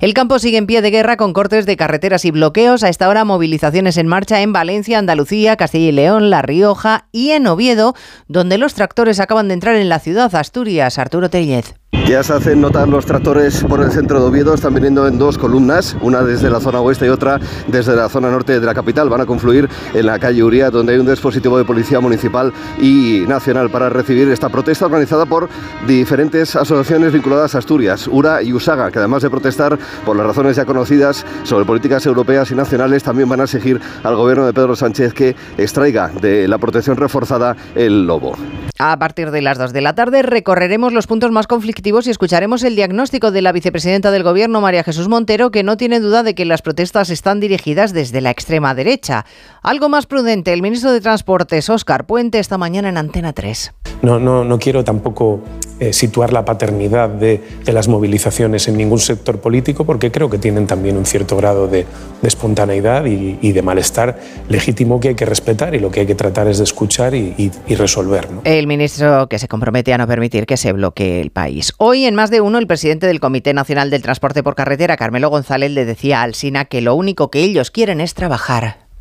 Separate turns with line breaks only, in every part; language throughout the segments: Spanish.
El campo sigue en pie de guerra con cortes de carreteras y bloqueos. A esta hora movilizaciones en marcha en Valencia, Andalucía, Castilla y León, La Rioja y en Oviedo, donde los tractores acaban de entrar en la ciudad Asturias. Arturo Tellez.
Ya se hacen notar los tractores por el centro de Oviedo, están viniendo en dos columnas, una desde la zona oeste y otra desde la zona norte de la capital. Van a confluir en la calle Uría, donde hay un dispositivo de policía municipal y nacional para recibir esta protesta organizada por diferentes asociaciones vinculadas a Asturias, URA y USAGA, que además de protestar por las razones ya conocidas sobre políticas europeas y nacionales, también van a exigir al gobierno de Pedro Sánchez que extraiga de la protección reforzada el lobo.
A partir de las 2 de la tarde recorreremos los puntos más conflictivos y escucharemos el diagnóstico de la vicepresidenta del Gobierno, María Jesús Montero, que no tiene duda de que las protestas están dirigidas desde la extrema derecha. Algo más prudente, el ministro de Transportes, Óscar Puente, esta mañana en Antena 3.
No, no, no quiero tampoco eh, situar la paternidad de, las movilizaciones en ningún sector político, porque creo que tienen también un cierto grado de, espontaneidad y, de malestar legítimo que hay que respetar y lo que hay que tratar es de escuchar y, resolver.
El ministro que se compromete a no permitir que se bloquee el país. Hoy, en más de uno, el presidente del Comité Nacional del Transporte por Carretera, Carmelo González, le decía al SINA que lo único que ellos quieren es trabajar.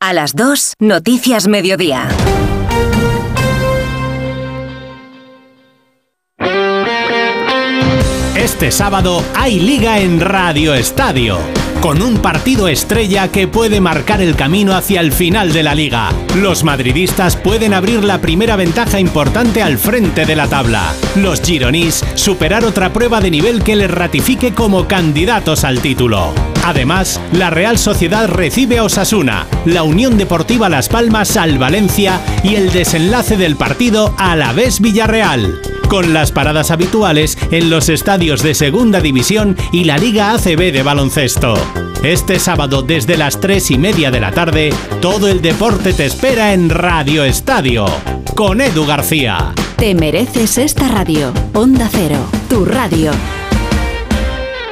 A las 2, Noticias Mediodía.
Este sábado hay liga en Radio Estadio con un partido estrella que puede marcar el camino hacia el final de la liga. Los madridistas pueden abrir la primera ventaja importante al frente de la tabla. Los gironís superar otra prueba de nivel que les ratifique como candidatos al título. Además, la Real Sociedad recibe a Osasuna, la Unión Deportiva Las Palmas al Valencia y el desenlace del partido a la vez Villarreal con las paradas habituales en los estadios de Segunda División y la Liga ACB de baloncesto. Este sábado desde las 3 y media de la tarde, todo el deporte te espera en Radio Estadio, con Edu García.
Te mereces esta radio, Onda Cero, tu radio.